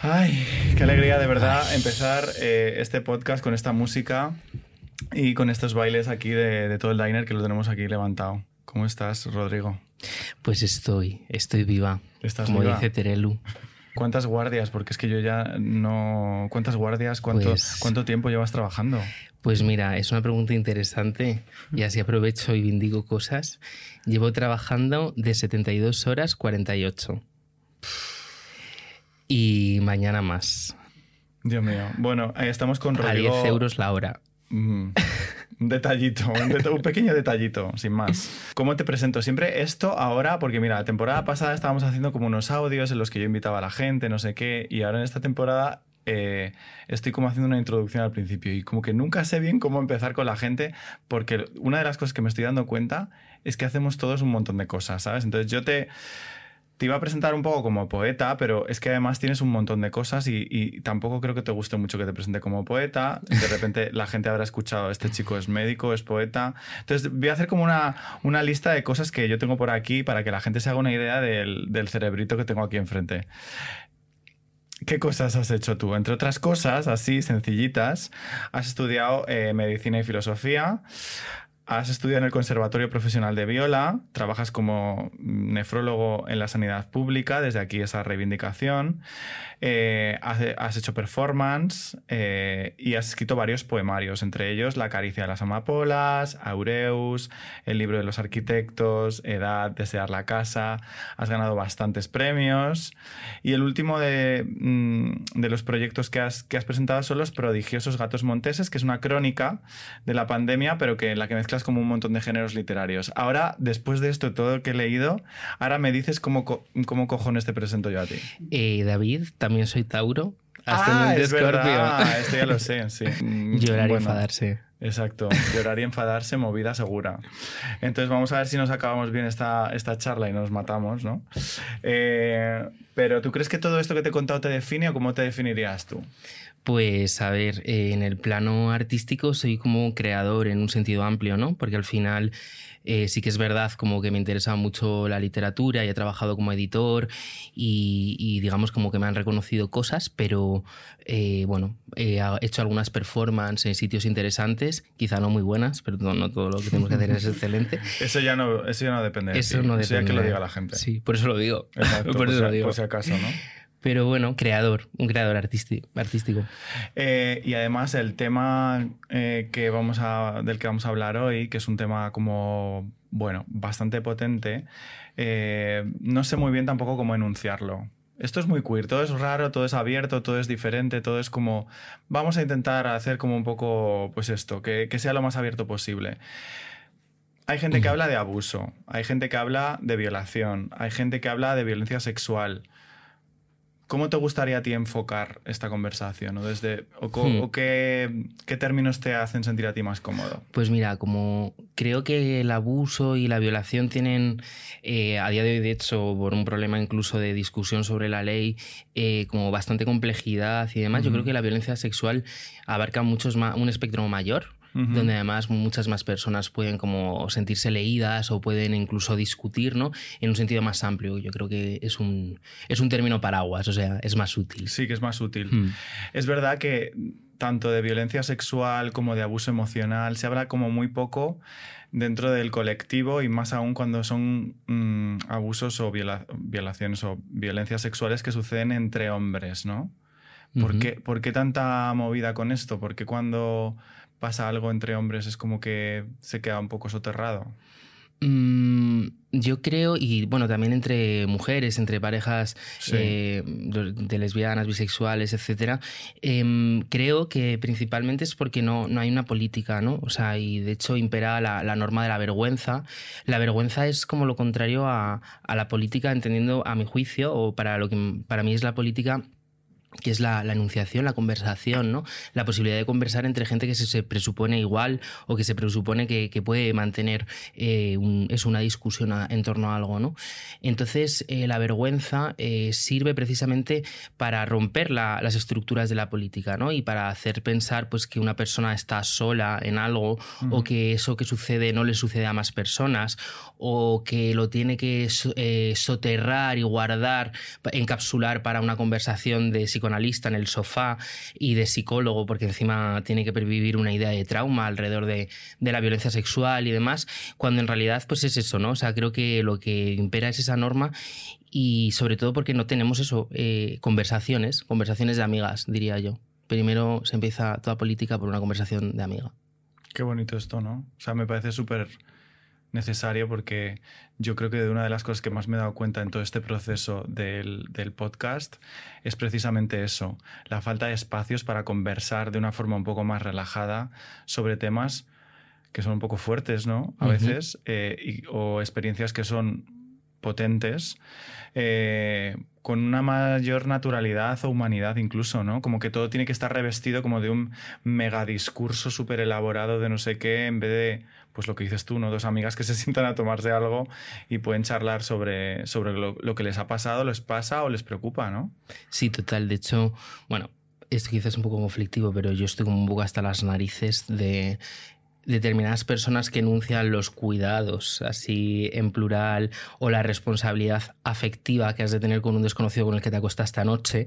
Ay, qué alegría de verdad empezar eh, este podcast con esta música y con estos bailes aquí de, de todo el diner que lo tenemos aquí levantado. ¿Cómo estás, Rodrigo? Pues estoy, estoy viva. ¿Estás como viva? dice Terelu. ¿Cuántas guardias? Porque es que yo ya no... ¿Cuántas guardias? ¿Cuánto, Pues- ¿cuánto tiempo llevas trabajando? Pues mira, es una pregunta interesante y así aprovecho y vindigo cosas. Llevo trabajando de 72 horas 48. Y mañana más. Dios mío. Bueno, ahí estamos con A Rodrigo. 10 euros la hora. Mm, Un detallito, un, pequeño detallito, sin más. ¿Cómo te presento? Siempre esto ahora, porque mira, la temporada pasada estábamos haciendo como unos audios en los que yo invitaba a la gente, no sé qué, y ahora en esta temporada eh, estoy como haciendo una introducción al principio y como que nunca sé bien cómo empezar con la gente, porque una de las cosas que me estoy dando cuenta es que hacemos todos un montón de cosas, ¿sabes? Entonces yo te... Te iba a presentar un poco como poeta, pero es que además tienes un montón de cosas y, tampoco creo que te guste mucho que te presente como poeta. De repente la gente habrá escuchado, este chico es médico, es poeta. Entonces voy a hacer como una, una lista de cosas que yo tengo por aquí para que la gente se haga una idea del, del cerebrito que tengo aquí enfrente. ¿Qué cosas has hecho tú? Entre otras cosas, así sencillitas, has estudiado eh, medicina y filosofía, has estudiado en el Conservatorio Profesional de Viola, trabajas como nefrólogo en la sanidad pública, desde aquí esa reivindicación, eh, has, has hecho performance eh, y has escrito varios poemarios, entre ellos La caricia de las amapolas, Aureus, El libro de los arquitectos, Edad, Desear la casa, has ganado bastantes premios. Y el último de, mm, de los proyectos que has, que has presentado son los prodigiosos gatos monteses, que es una crónica de la pandemia, pero que en la que mezclas como un montón de géneros literarios. Ahora, después de esto, todo lo que he leído, ahora me dices cómo, co- cómo cojones te presento yo a ti. Eh, David, también soy Tauro. Ah, ascendente es Escorpio. verdad, esto ya lo sé, sí. Llorar y enfadarse. Exacto, llorar y enfadarse, movida segura. Entonces vamos a ver si nos acabamos bien esta, esta charla y nos matamos, ¿no? Eh, pero ¿tú crees que todo esto que te he contado te define o cómo te definirías tú? Pues a ver, eh, en el plano artístico soy como creador en un sentido amplio, ¿no? Porque al final eh, sí que es verdad como que me interesa mucho la literatura y he trabajado como editor y, y digamos como que me han reconocido cosas, pero eh, bueno, he hecho algunas performances en sitios interesantes, quizá no muy buenas, pero no, todo lo que tenemos que hacer es excelente. Eso ya no, eso ya no depende de Eso ti. no Eso ya depende. que lo diga la gente. Sí, por eso lo digo. Exacto, por eso lo digo. por si acaso, ¿no? Pero bueno, creador, un creador artístico. Eh, y además el tema eh, que vamos a, del que vamos a hablar hoy, que es un tema como, bueno, bastante potente, eh, no sé muy bien tampoco cómo enunciarlo. Esto es muy queer, todo es raro, todo es abierto, todo es diferente, todo es como... Vamos a intentar hacer como un poco, pues esto, que, que sea lo más abierto posible. Hay gente que habla de abuso, hay gente que habla de violación, hay gente que habla de violencia sexual. ¿Cómo te gustaría a ti enfocar esta conversación? ¿O, desde, o, co- Hmm. o qué, qué términos te hacen sentir a ti más cómodo? Pues mira, como creo que el abuso y la violación tienen, eh, a día de hoy, de hecho, por un problema incluso de discusión sobre la ley, eh, como bastante complejidad y demás, yo creo que la violencia sexual abarca muchos un espectro mayor. Donde además muchas más personas pueden como sentirse leídas o pueden incluso discutir, ¿no? En un sentido más amplio. Yo creo que es un, es un término paraguas, o sea, es más útil. Sí, que es más útil. Hmm. Es verdad que tanto de violencia sexual como de abuso emocional se habla como muy poco dentro del colectivo y más aún cuando son mm, abusos o viola- violaciones o violencias sexuales que suceden entre hombres, ¿no? ¿Por, qué, por qué tanta movida con esto? ¿Por qué cuando pasa algo entre hombres es como que se queda un poco soterrado? Mm, yo creo, y bueno, también entre mujeres, entre parejas Sí. eh, de lesbianas, bisexuales, etcétera, em, creo que principalmente es porque no, no hay una política, ¿no? O sea, y de hecho impera la, la norma de la vergüenza. La vergüenza es como lo contrario a, a la política, entendiendo a mi juicio, o para lo que para mí es la política que es la, enunciación, la conversación, ¿no? La posibilidad de conversar entre gente que se, presupone igual o que se presupone que, puede mantener eh, es una discusión en torno a algo, ¿no? Entonces, eh, la vergüenza eh, sirve precisamente para romper las estructuras de la política, ¿no? Y para hacer pensar pues, que una persona está sola en algo o que eso que sucede no le sucede a más personas o que lo tiene que soterrar y guardar, encapsular para una conversación de psicoanalista en el sofá y de psicólogo, porque encima tiene que pervivir una idea de trauma alrededor de, la violencia sexual y demás, cuando en realidad pues es eso, ¿no? O sea, creo que lo que impera es esa norma y sobre todo porque no tenemos eso, eh, conversaciones, conversaciones de amigas, diría yo. Primero se empieza toda política por una conversación de amiga. Qué bonito esto, ¿no? O sea, me parece súper necesario porque yo creo que de una de las cosas que más me he dado cuenta en todo este proceso del, del, podcast es precisamente eso, la falta de espacios para conversar de una forma un poco más relajada sobre temas que son un poco fuertes, ¿no? A veces, eh, o experiencias que son potentes, eh, con una mayor naturalidad o humanidad incluso, ¿no? Como que todo tiene que estar revestido como de un megadiscurso súper elaborado de no sé qué, en vez de pues lo que dices tú, ¿no? Dos amigas que se sientan a tomarse algo y pueden charlar sobre, sobre lo, que les ha pasado, les pasa o les preocupa, ¿no? Sí, total. De hecho, bueno, esto quizás es un poco conflictivo, pero yo estoy como un poco hasta las narices de determinadas personas que enuncian los cuidados, así en plural, o la responsabilidad afectiva que has de tener con un desconocido con el que te acuestas esta noche.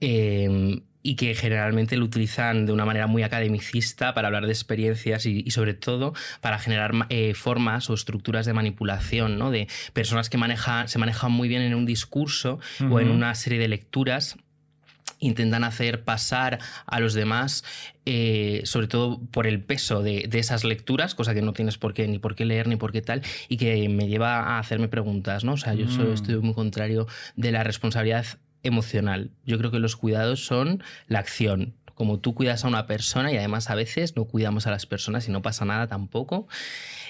Eh, y que generalmente lo utilizan de una manera muy academicista para hablar de experiencias y, sobre todo para generar eh, formas o estructuras de manipulación, ¿no? de personas que manejan, se manejan muy bien en un discurso o en una serie de lecturas intentan hacer pasar a los demás, eh, sobre todo por el peso de, esas lecturas, cosa que no tienes por qué, ni por qué leer, ni por qué tal, y que me lleva a hacerme preguntas, ¿no? O sea, yo mm. estoy muy contrario de la responsabilidad emocional. Yo creo que los cuidados son la acción. Como tú cuidas a una persona y además a veces no cuidamos a las personas y no pasa nada tampoco.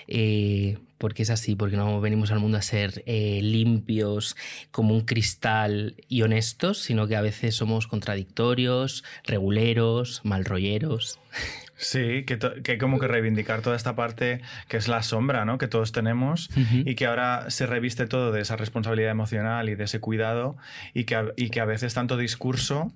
Eh, porque es así, porque no venimos al mundo a ser eh, limpios como un cristal y honestos, sino que a veces somos contradictorios, reguleros, malrolleros. Sí, que, hay como que reivindicar toda esta parte que es la sombra, ¿no? Que todos tenemos y que ahora se reviste todo de esa responsabilidad emocional y de ese cuidado y que, y que a veces tanto discurso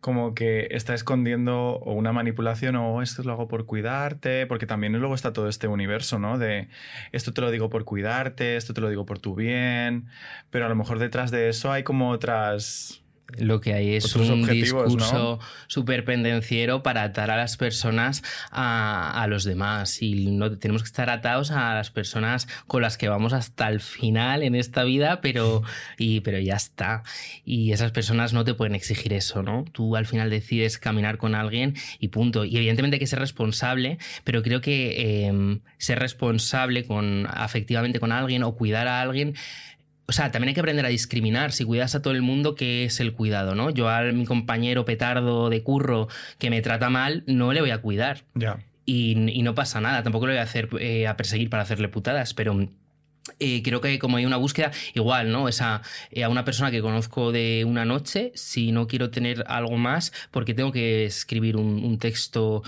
como que está escondiendo o una manipulación o esto lo hago por cuidarte, porque también luego está todo este universo, ¿no? De esto te lo digo por cuidarte, esto te lo digo por tu bien, pero a lo mejor detrás de eso hay como otras lo que hay es un discurso súper pendenciero para atar a las personas a, los demás y no tenemos que estar atados a las personas con las que vamos hasta el final en esta vida, pero, y, pero ya está. Y esas personas no te pueden exigir eso, ¿no? Tú al final decides caminar con alguien y punto. Y evidentemente hay que ser responsable, pero creo que em, ser responsable con, afectivamente con alguien o cuidar a alguien o sea, también hay que aprender a discriminar. Si cuidas a todo el mundo, ¿qué es el cuidado, no? Yo a mi compañero petardo de curro que me trata mal, no le voy a cuidar. Ya. Y, no pasa nada. Tampoco le voy a hacer eh, a perseguir para hacerle putadas, pero. Eh, creo que como hay una búsqueda, igual, ¿no? Esa, eh, a una persona que conozco de una noche, si no quiero tener algo más, porque tengo que escribir un, texto,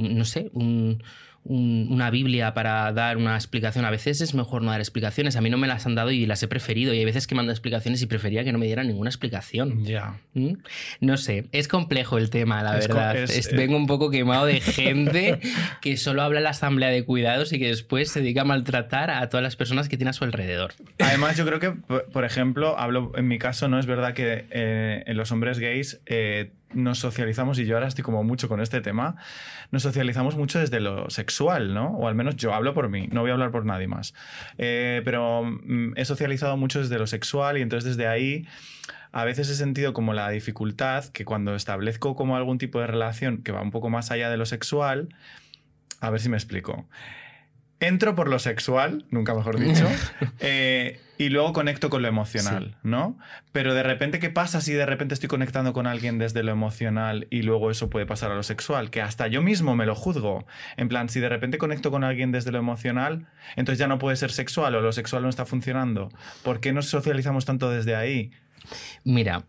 no sé, un, una Biblia para dar una explicación. A veces es mejor no dar explicaciones. A mí no me las han dado y las he preferido. Y hay veces que mando explicaciones y prefería que no me dieran ninguna explicación. Ya. ¿Mm? No sé, es complejo el tema, la verdad. Eh, vengo un poco quemado de gente que solo habla en la asamblea de cuidados y que después se dedica a maltratar a todas las personas que tiene a su alrededor. Además, yo creo que, por ejemplo, hablo en mi caso, no es verdad que eh, en los hombres gays eh, nos socializamos, y yo ahora estoy como mucho con este tema, nos socializamos mucho desde lo sexual, ¿no? O al menos yo hablo por mí, no voy a hablar por nadie más. Eh, pero mm, he socializado mucho desde lo sexual y entonces desde ahí a veces he sentido como la dificultad que cuando establezco como algún tipo de relación que va un poco más allá de lo sexual, a ver si me explico entro por lo sexual, nunca mejor dicho, eh, y luego conecto con lo emocional, ¿no? Pero de repente, ¿qué pasa si de repente estoy conectando con alguien desde lo emocional y luego eso puede pasar a lo sexual? Que hasta yo mismo me lo juzgo. En plan, si de repente conecto con alguien desde lo emocional, entonces ya no puede ser sexual o lo sexual no está funcionando. ¿Por qué nos socializamos tanto desde ahí? Mira,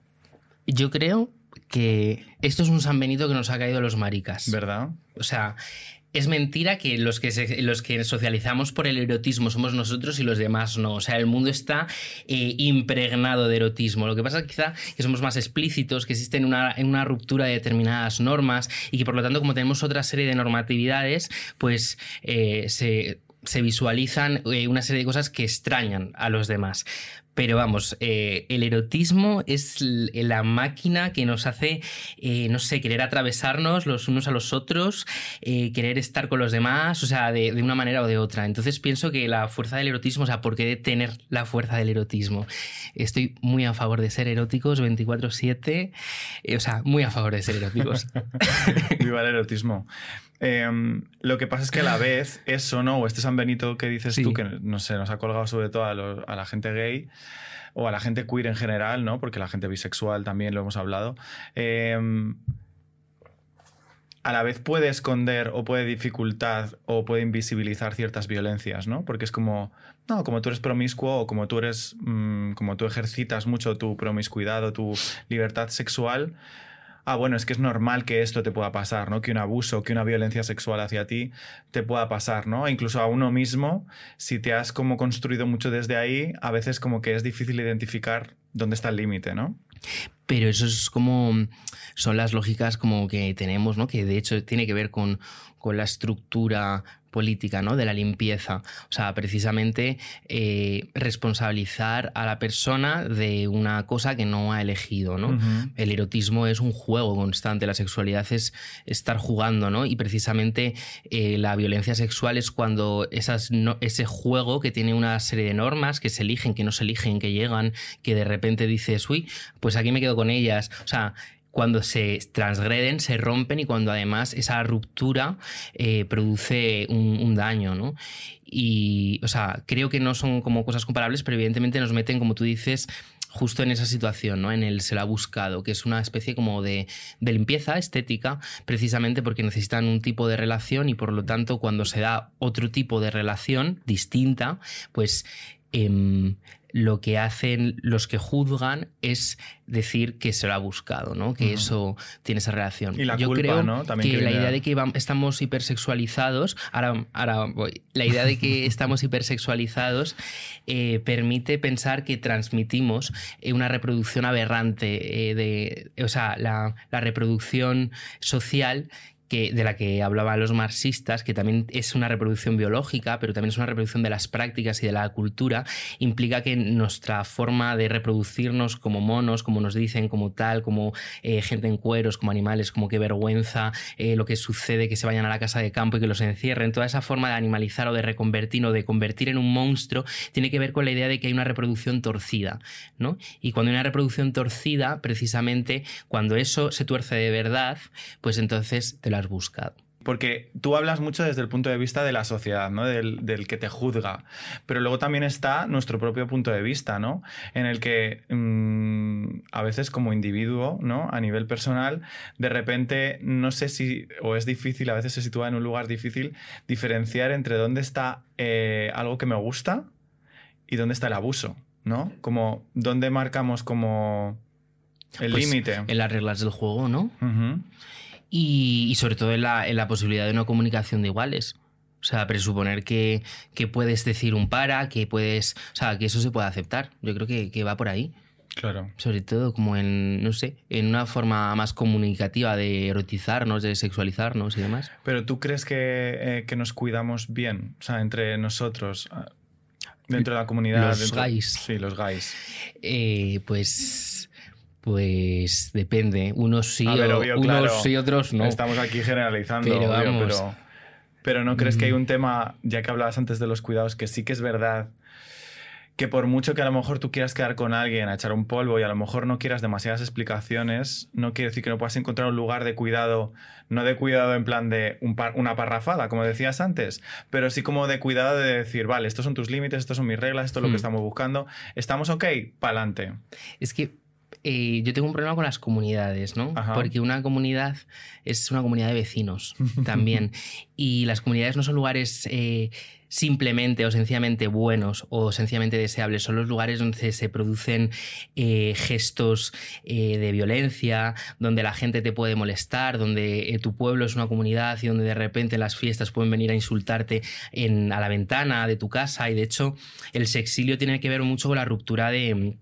yo creo que esto es un San Benito que nos ha caído a los maricas. ¿Verdad? O sea, es mentira que los que, los que socializamos por el erotismo somos nosotros y los demás no. O sea, el mundo está eh, impregnado de erotismo. Lo que pasa es quizá que somos más explícitos, que existen una, una ruptura de determinadas normas y que por lo tanto como tenemos otra serie de normatividades, pues eh, se se visualizan eh, una serie de cosas que extrañan a los demás. Pero vamos, eh, el erotismo es la máquina que nos hace, eh, no sé, querer atravesarnos los unos a los otros, querer estar con los demás, o sea, de, una manera o de otra. Entonces pienso que la fuerza del erotismo, o sea, ¿por qué detener la fuerza del erotismo? Estoy muy a favor de ser eróticos 24/7, o sea, muy a favor de ser eróticos. Viva el erotismo. Em, lo que pasa es que a la vez eso, ¿no? O este San Benito que dices tú, que no sé, nos ha colgado sobre todo a, la gente gay o a la gente queer en general, ¿no? Porque la gente bisexual también lo hemos hablado. Em, a la vez puede esconder o puede dificultar o puede invisibilizar ciertas violencias, ¿no? Porque es como, no, como tú eres promiscuo o como tú eres, mm, como tú ejercitas mucho tu promiscuidad o tu libertad sexual, ah, bueno, es que es normal que esto te pueda pasar, ¿no? Que un abuso, que una violencia sexual hacia ti te pueda pasar, ¿no? E incluso a uno mismo, si te has como construido mucho desde ahí, a veces como que es difícil identificar dónde está el límite, ¿no? Pero eso es como, son las lógicas como que tenemos, ¿no? Que de hecho tiene que ver con, con la estructura política, ¿no? De la limpieza. O sea, precisamente eh, responsabilizar a la persona de una cosa que no ha elegido, ¿no? El erotismo es un juego constante, la sexualidad es estar jugando, ¿no? Y precisamente eh, la violencia sexual es cuando esas, ese juego que tiene una serie de normas que se eligen, que no se eligen, que llegan, que de repente dices, uy, pues aquí me quedo con ellas. O sea, cuando se transgreden, se rompen y cuando además esa ruptura eh, produce un, daño, ¿no? Y, o sea, creo que no son como cosas comparables, pero evidentemente nos meten, como tú dices, justo en esa situación, ¿no? En el se la ha buscado, que es una especie como de, limpieza estética, precisamente porque necesitan un tipo de relación y por lo tanto cuando se da otro tipo de relación distinta, pues em, lo que hacen los que juzgan es decir que se lo ha buscado, ¿no? Que eso tiene esa relación. Y la Yo creo que, la idea de que estamos hipersexualizados, ahora, ahora voy, la idea de que estamos hipersexualizados eh, permite pensar que transmitimos eh, una reproducción aberrante, eh, de, o sea, la, la reproducción social que, de la que hablaban los marxistas, que también es una reproducción biológica, pero también es una reproducción de las prácticas y de la cultura, implica que nuestra forma de reproducirnos como monos, como nos dicen, como tal, como eh, gente en cueros, como animales, como qué vergüenza eh, lo que sucede, que se vayan a la casa de campo y que los encierren, toda esa forma de animalizar o de reconvertir o de convertir en un monstruo, tiene que ver con la idea de que hay una reproducción torcida, ¿no? Y cuando hay una reproducción torcida, precisamente, cuando eso se tuerce de verdad, pues entonces te lo has buscado. Porque tú hablas mucho desde el punto de vista de la sociedad, ¿no? Del, que te juzga. Pero luego también está nuestro propio punto de vista, ¿no? En el que mm, a veces como individuo, ¿no? A nivel personal, de repente no sé si, o es difícil, a veces se sitúa en un lugar difícil, diferenciar entre dónde está eh, algo que me gusta y dónde está el abuso, ¿no? Como dónde marcamos como el pues límite. En las reglas del juego, ¿no? Y, sobre todo en la, posibilidad de una comunicación de iguales. O sea, presuponer que, puedes decir un para, que puedes. O sea, que eso se puede aceptar. Yo creo que, va por ahí. Claro. Sobre todo como en, no sé, en una forma más comunicativa de erotizarnos, de sexualizarnos y demás. Pero tú crees que, eh, nos cuidamos bien, o sea, entre nosotros, ah, dentro de la comunidad. Los gays. Sí, los gays. Eh, pues pues depende. Unos sí, unos sí, otros no. Estamos aquí generalizando, pero, pero, ¿no crees que hay mm. un tema, ya que hablabas antes de los cuidados, que sí que es verdad que por mucho que a lo mejor tú quieras quedar con alguien a echar un polvo y a lo mejor no quieras demasiadas explicaciones, no quiere decir que no puedas encontrar un lugar de cuidado, no de cuidado en plan de una parrafada, como decías antes, pero sí como de cuidado de decir, vale, estos son tus límites, estos son mis reglas, esto es lo que mm. estamos buscando, estamos ok, pa'lante. Es que eh, yo tengo un problema con las comunidades, ¿no? Porque una comunidad es una comunidad de vecinos también. y las comunidades no son lugares eh, simplemente o sencillamente buenos o sencillamente deseables, son los lugares donde se producen eh, gestos de violencia, donde la gente te puede molestar, donde tu pueblo es una comunidad y donde de repente las fiestas pueden venir a insultarte en, a la ventana de tu casa. Y de hecho, el sexilio tiene que ver mucho con la ruptura de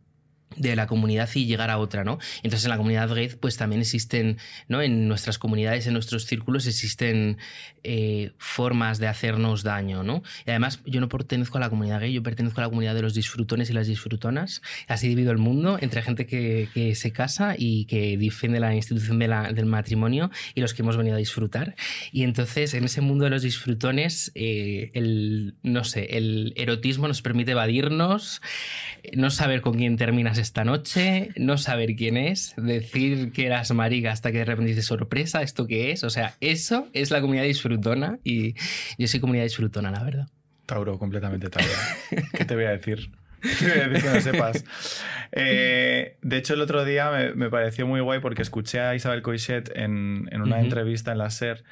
de la comunidad y llegar a otra, ¿no? Entonces en la comunidad gay pues también existen, ¿no? En nuestras comunidades, en nuestros círculos existen eh, formas de hacernos daño, ¿no? Y además yo no pertenezco a la comunidad gay, yo pertenezco a la comunidad de los disfrutones y las disfrutonas, así divido el mundo entre gente que, que se casa y que defiende la institución de la, del matrimonio y los que hemos venido a disfrutar. Y entonces en ese mundo de los disfrutones, eh, el, no sé, el erotismo nos permite evadirnos, no saber con quién terminas esta noche, no saber quién es, decir que eras marica hasta que de repente dices sorpresa, ¿esto qué es? O sea, eso es la comunidad disfrutona y yo soy comunidad disfrutona, la verdad. Tauro, completamente Tauro. ¿Qué te voy a decir? ¿Qué te voy a decir que no sepas? Eh, de hecho, el otro día me, pareció muy guay porque escuché a Isabel Coixet en, una entrevista en la SER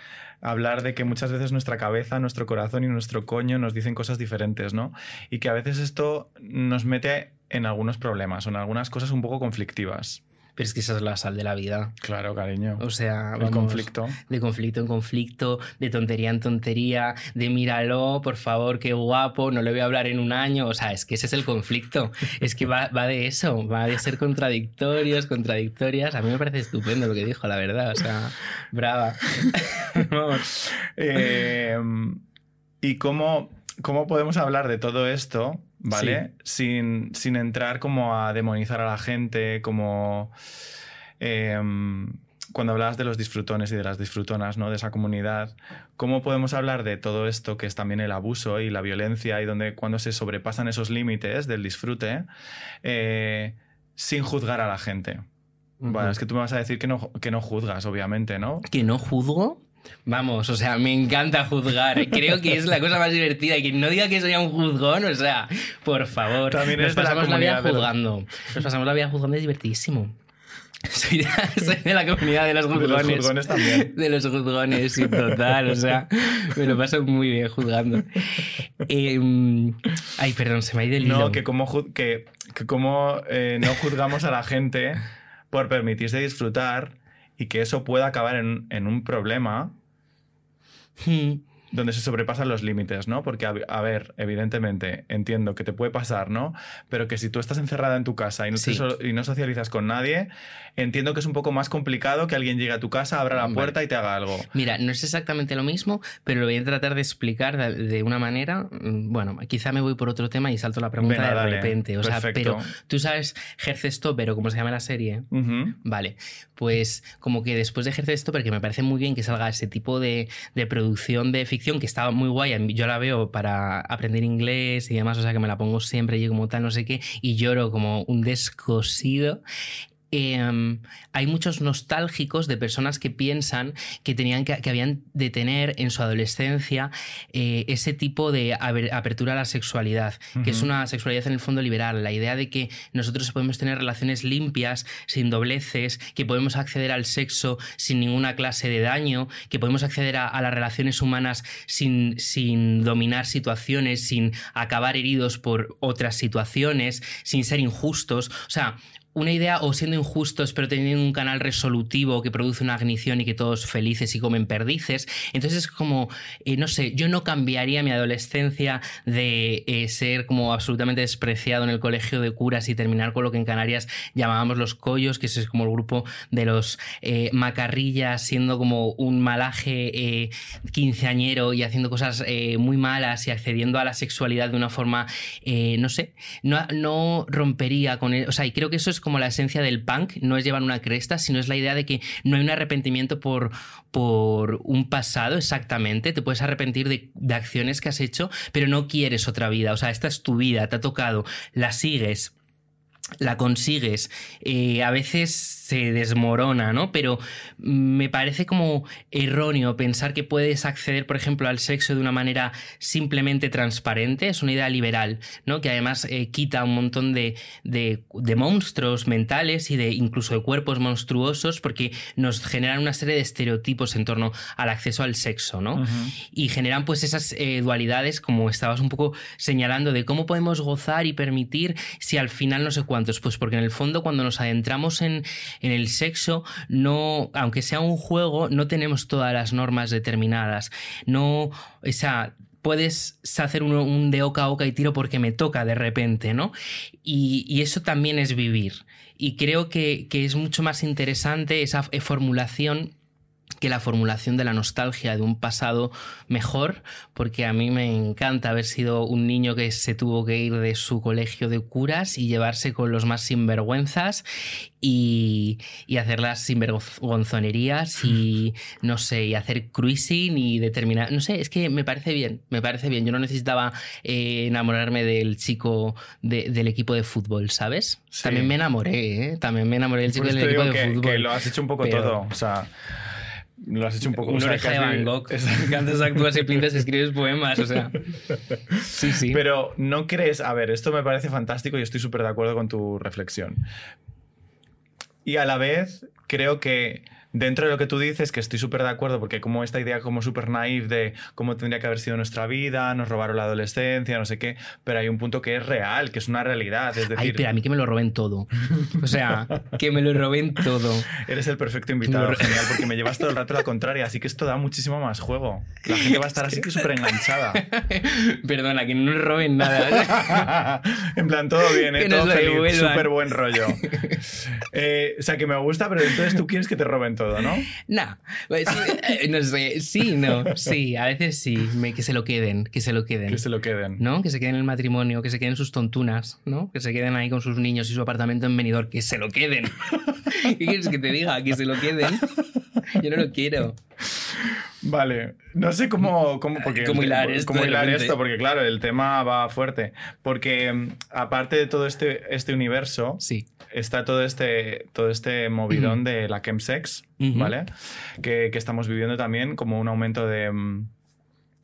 hablar de que muchas veces nuestra cabeza, nuestro corazón y nuestro coño nos dicen cosas diferentes, ¿no? Y que a veces esto nos mete en algunos problemas o en algunas cosas un poco conflictivas. Pero es que esa es la sal de la vida. Claro, cariño. O sea, el conflicto. De conflicto en conflicto, de tontería en tontería, de míralo, por favor, qué guapo, no le voy a hablar en un año. O sea, es que ese es el conflicto. es que va, va de eso, va de ser contradictorios, contradictorias. A mí me parece estupendo lo que dijo, la verdad. O sea, brava. Vamos. Eh, ¿Y cómo, cómo podemos hablar de todo esto? ¿Vale? Sin, entrar como a demonizar a la gente, como... Em, cuando hablabas de los disfrutones y de las disfrutonas, ¿no? De esa comunidad, ¿cómo podemos hablar de todo esto que es también el abuso y la violencia y donde cuando se sobrepasan esos límites del disfrute eh, sin juzgar a la gente? Bueno, es que tú me vas a decir que no, que no juzgas, obviamente, ¿no? ¿Que no juzgo? Vamos, o sea, me encanta juzgar. Creo que es la cosa más divertida. Y que no diga que soy un juzgón, o sea, por favor. También nos pasamos la, vida juzgando. Nos pasamos la vida juzgando, es divertidísimo. Soy de, la comunidad de los juzgones. De los juzgones también. De los juzgones, sí, total. O sea, me lo paso muy bien juzgando. Em, ay, perdón, se me ha ido el hilo. No, que como, que, como eh, no juzgamos a la gente por permitirse disfrutar y que eso pueda acabar en, en un problema hmm donde se sobrepasan los límites, ¿no? Porque, a, ver, evidentemente, entiendo que te puede pasar, ¿no? Pero que si tú estás encerrada en tu casa y no, y no socializas con nadie, entiendo que es un poco más complicado que alguien llegue a tu casa, abra la puerta y te haga algo. Mira, no es exactamente lo mismo, pero lo voy a tratar de explicar de, una manera. Mm, bueno, quizá me voy por otro tema y salto la pregunta de repente. O sea, pero tú sabes, Stopper o como se llama la serie. Vale, pues como que después de Stopper, que me parece muy bien que salga ese tipo de, de producción de ficción que estaba muy guay, yo la veo para aprender inglés y demás, o sea que me la pongo siempre y como tal, no sé qué, y lloro como un descosido. Em, hay muchos nostálgicos de personas que piensan que tenían que, habían de tener en su adolescencia eh, ese tipo de apertura a la sexualidad, que es una sexualidad en el fondo liberal, la idea de que nosotros podemos tener relaciones limpias, sin dobleces, que podemos acceder al sexo sin ninguna clase de daño, que podemos acceder a, las relaciones humanas sin, sin dominar situaciones, sin acabar heridos por otras situaciones, sin ser injustos. O sea, una idea o siendo injustos pero teniendo un canal resolutivo que produce una ignición y que todos felices y comen perdices. Entonces es como, eh, no sé, yo no cambiaría mi adolescencia de eh, ser como absolutamente despreciado en el colegio de curas y terminar con lo que en Canarias llamábamos los collos, que es como el grupo de los eh, macarrillas siendo como un malaje quinceañero y haciendo cosas muy malas y accediendo a la sexualidad de una forma, no sé, no, no rompería con él. O sea, y creo que eso es como la esencia del punk, no es llevar una cresta, sino es la idea de que no hay un arrepentimiento por, por un pasado exactamente, te puedes arrepentir de, de acciones que has hecho, pero no quieres otra vida, o sea, esta es tu vida, te ha tocado, la sigues la consigues, eh, a veces se desmorona, ¿no? Pero me parece como erróneo pensar que puedes acceder, por ejemplo, al sexo de una manera simplemente transparente. Es una idea liberal, ¿no? Que además eh, quita un montón de, de, monstruos mentales y de incluso de cuerpos monstruosos porque nos generan una serie de estereotipos en torno al acceso al sexo, ¿no? Y generan pues esas eh, dualidades, como estabas un poco señalando, de cómo podemos gozar y permitir si al final no sé cuántos. Pues porque en el fondo cuando nos adentramos en, en el sexo, no, aunque sea un juego, no tenemos todas las normas determinadas. No, o sea, puedes hacer un, de oca a oca y tiro porque me toca de repente, ¿no? Y, eso también es vivir. Y creo que, que es mucho más interesante esa formulación que la formulación de la nostalgia de un pasado mejor, porque a mí me encanta haber sido un niño que se tuvo que ir de su colegio de curas y llevarse con los más sinvergüenzas y, y hacer las sinvergonzonerías y no sé, y hacer cruising y determinar, no sé, es que me parece bien, me parece bien. Yo no necesitaba eh, enamorarme del chico del equipo de fútbol, ¿sabes? También me enamoré, ¿eh? También me enamoré del chico del equipo de fútbol. Que lo has hecho un poco todo, o sea lo has hecho un poco. Una oreja de Van Gogh. Que antes actúas y pintas y escribes poemas, o sea. Sí, sí. Pero no crees. A ver, esto me parece fantástico y estoy súper de acuerdo con tu reflexión. Y a la vez, creo que dentro de lo que tú dices, que estoy súper de acuerdo, porque como esta idea como súper naive de cómo tendría que haber sido nuestra vida, nos robaron la adolescencia, no sé qué, pero hay un punto que es real, que es una realidad. Es decir, Ay, pero a mí que me lo roben todo. O sea, que me lo roben todo. Eres el perfecto invitado, genial, porque me llevas todo el rato la contraria, así que esto da muchísimo más juego. La gente va a estar así que súper enganchada. Perdona, que no nos roben nada. en plan, todo bien, ¿eh? todo feliz, súper buen rollo. Eh, o sea, que me gusta, pero entonces tú quieres que te roben todo. ¿No? No, pues, eh, no sé, sí, no, sí, a veces sí, que se lo queden, que se lo queden. Que se lo queden. ¿No? Que se queden en el matrimonio, que se queden sus tontunas, ¿no? Que se queden ahí con sus niños y su apartamento en Benidorm, que se lo queden. ¿Qué quieres que te diga? Que se lo queden. Yo no lo quiero. Vale, no sé cómo, cómo, porque ¿Cómo hilar, esto, cómo hilar esto, porque claro, el tema va fuerte. Porque mm, aparte de todo este, este universo, sí. Está todo este, todo este movidón de la chemsex, ¿vale? Que, que, estamos viviendo también como un aumento de mm,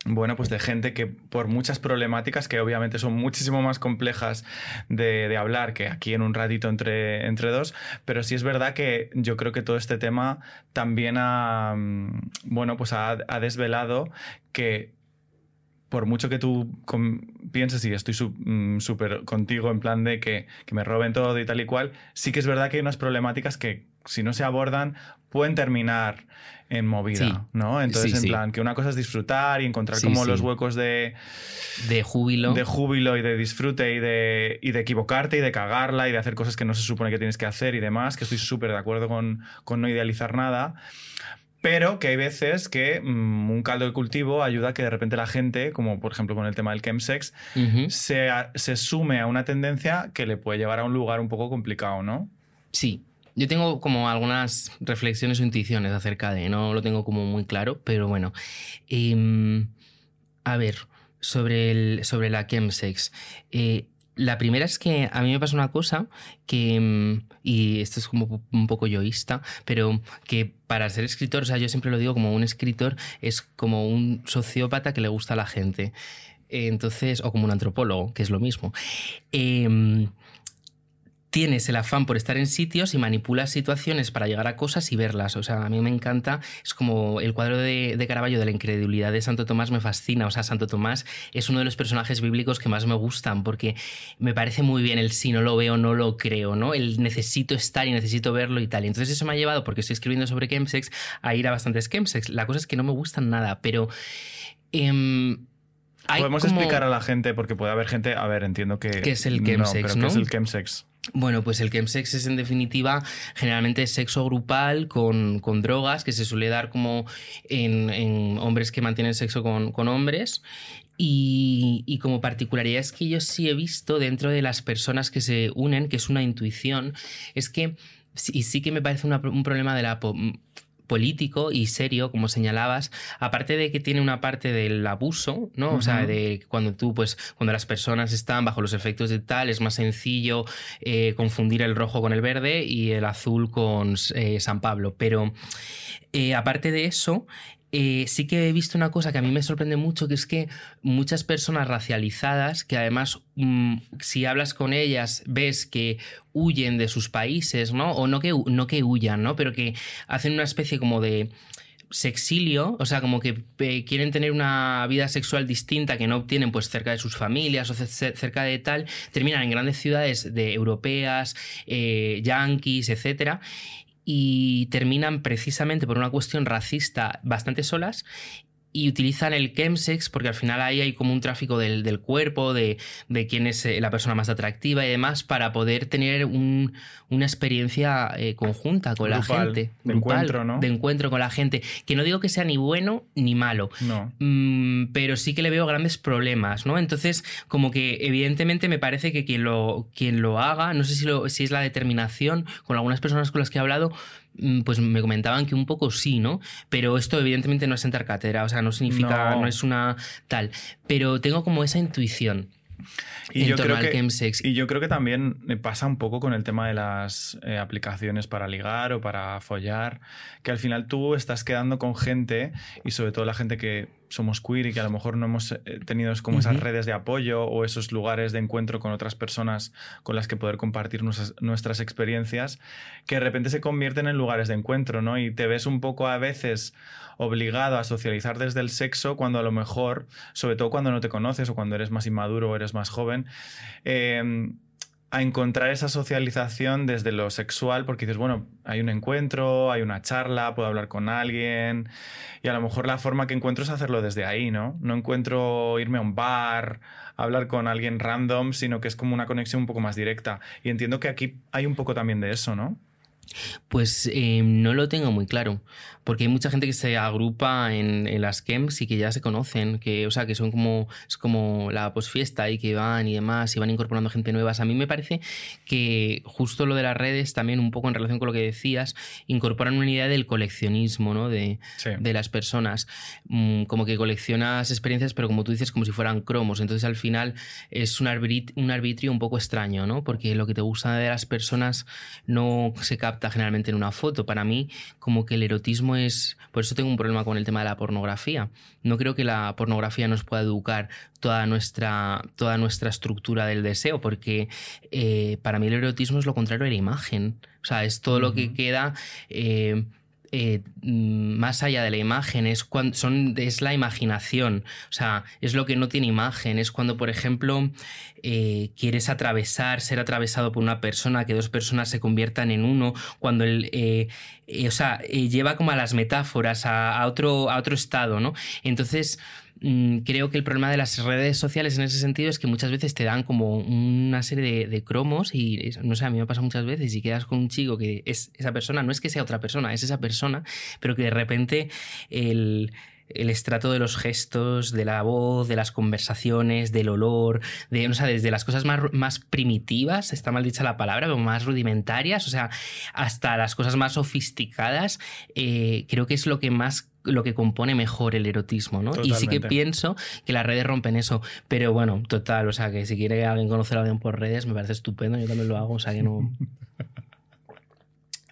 bueno, pues de gente que por muchas problemáticas que obviamente son muchísimo más complejas de, hablar que aquí en un ratito entre, entre dos, pero sí es verdad que yo creo que todo este tema también ha, mm, bueno, pues ha, desvelado que por mucho que tú pienses y estoy mm, súper contigo en plan de que, que me roben todo y tal y cual, sí que es verdad que hay unas problemáticas que si no se abordan pueden terminar en movida, ¿no? Entonces, en plan, que una cosa es disfrutar y encontrar como los huecos de... De júbilo. De júbilo y de disfrute y de, y de equivocarte y de cagarla y de hacer cosas que no se supone que tienes que hacer y demás, que estoy súper de acuerdo con, con, no idealizar nada. Pero que hay veces que mm, un caldo de cultivo ayuda a que de repente la gente, como por ejemplo con el tema del chemsex, se, se sume a una tendencia que le puede llevar a un lugar un poco complicado, ¿no? Sí, yo tengo como algunas reflexiones o intuiciones acerca de, no lo tengo como muy claro, pero bueno. Em, a ver, sobre, el, sobre la chemsex. Eh, la primera es que a mí me pasa una cosa que, em, y esto es como un poco yoísta, pero que para ser escritor, o sea, yo siempre lo digo como un escritor es como un sociópata que le gusta a la gente. Entonces, o como un antropólogo, que es lo mismo. Eh, tienes el afán por estar en sitios y manipulas situaciones para llegar a cosas y verlas. O sea, a mí me encanta, es como el cuadro de, de Caravaggio de la incredulidad de Santo Tomás me fascina. O sea, Santo Tomás es uno de los personajes bíblicos que más me gustan porque me parece muy bien el si no lo veo, no lo creo, ¿no? El necesito estar y necesito verlo y tal. entonces eso me ha llevado, porque estoy escribiendo sobre chemsex, a ir a bastantes chemsex. La cosa es que no me gustan nada, pero... Em, Podemos explicar a la gente, porque puede haber gente. A ver, entiendo que. ¿Qué es el chemsex? ¿Qué es el chemsex? Bueno, pues el chemsex es en definitiva generalmente sexo grupal con, drogas que se suele dar como en, hombres que mantienen sexo con, hombres y, y, como particularidades que yo sí he visto dentro de las personas que se unen, que es una intuición, es que, y sí que me parece un problema de la político y serio, como señalabas, aparte de que tiene una parte del abuso, ¿no? O sea, de cuando tú, pues, cuando las personas están bajo los efectos de tal, es más sencillo eh, confundir el rojo con el verde y el azul con eh, San Pablo. Pero eh, aparte de eso, sí que he visto una cosa que a mí me sorprende mucho, que es que muchas personas racializadas, que además mm, si hablas con ellas ves que huyen de sus países, ¿no? O no que, no que huyan, ¿no? Pero que hacen una especie como de sexilio, o sea, como que quieren tener una vida sexual distinta que no obtienen pues cerca de sus familias o cerca de tal, terminan en grandes ciudades de europeas, eh, yanquis, etcétera, y terminan precisamente por una cuestión racista bastante solas y utilizan el chemsex porque al final ahí hay como un tráfico del, del cuerpo, de, de, quién es eh, la persona más atractiva y demás para poder tener un, una experiencia eh, conjunta con la gente. De encuentro, ¿no? De encuentro con la gente. Que no digo que sea ni bueno ni malo, no. Mm, pero sí que le veo grandes problemas, ¿no? Entonces, como que evidentemente me parece que quien lo, quien lo haga, no sé si, lo, si es la determinación, con algunas personas con las que he hablado, pues me comentaban que un poco sí, ¿no? Pero esto evidentemente no es sentar cátedra, o sea, no significa, no, es una tal, pero tengo como esa intuición. Y yo, creo que, y yo creo que también pasa un poco con el tema de las eh, aplicaciones para ligar o para follar, que al final tú estás quedando con gente y sobre todo la gente que somos queer y que a lo mejor no hemos eh, tenido como esas redes de apoyo o esos lugares de encuentro con otras personas con las que poder compartir nuestras, experiencias, que de repente se convierten en lugares de encuentro, ¿no? Y te ves un poco a veces obligado a socializar desde el sexo cuando a lo mejor, sobre todo cuando no te conoces o cuando eres más inmaduro o eres más joven, eh, a encontrar esa socialización desde lo sexual, porque dices, bueno, hay un encuentro, hay una charla, puedo hablar con alguien, y a lo mejor la forma que encuentro es hacerlo desde ahí, ¿no? No encuentro irme a un bar, hablar con alguien random, sino que es como una conexión un poco más directa. Y entiendo que aquí hay un poco también de eso, ¿no? Pues eh, no lo tengo muy claro, porque hay mucha gente que se agrupa en, las camps y que ya se conocen, que, o sea, que son como, es como la posfiesta y que van y demás y van incorporando gente nueva. A mí me parece que justo lo de las redes, también un poco en relación con lo que decías, incorporan una idea del coleccionismo, ¿no? De, de las personas. Mm, como que coleccionas experiencias, pero como tú dices, como si fueran cromos. Entonces al final es un, un arbitrio un poco extraño, ¿no? Porque lo que te gusta de las personas no se capta generalmente en una foto. Para mí, como que el erotismo es... Por eso tengo un problema con el tema de la pornografía. No creo que la pornografía nos pueda educar toda nuestra, toda nuestra estructura del deseo, porque eh, para mí el erotismo es lo contrario de la imagen. O sea, es todo lo que queda... Eh, eh, más allá de la imagen, es, cuando, son, es la imaginación, o sea, es lo que no tiene imagen, es cuando, por ejemplo, eh, quieres atravesar, ser atravesado por una persona, que dos personas se conviertan en uno, cuando el, eh, o sea, lleva como a las metáforas, a, otro, a otro estado, ¿no? Entonces, creo que el problema de las redes sociales en ese sentido es que muchas veces te dan como una serie de, cromos y no sé, a mí me pasa muchas veces y quedas con un chico que es esa persona, no es que sea otra persona, es esa persona, pero que de repente el el estrato de los gestos, de la voz, de las conversaciones, del olor, de, o sea, desde las cosas más, más primitivas, está mal dicha la palabra, pero más rudimentarias, o sea, hasta las cosas más sofisticadas, eh, creo que es lo que más lo que compone mejor el erotismo, ¿no? Y sí que pienso que las redes rompen eso, pero bueno, total, o sea, que si quiere alguien conocer a alguien por redes, me parece estupendo, yo también lo hago, o sea, que no...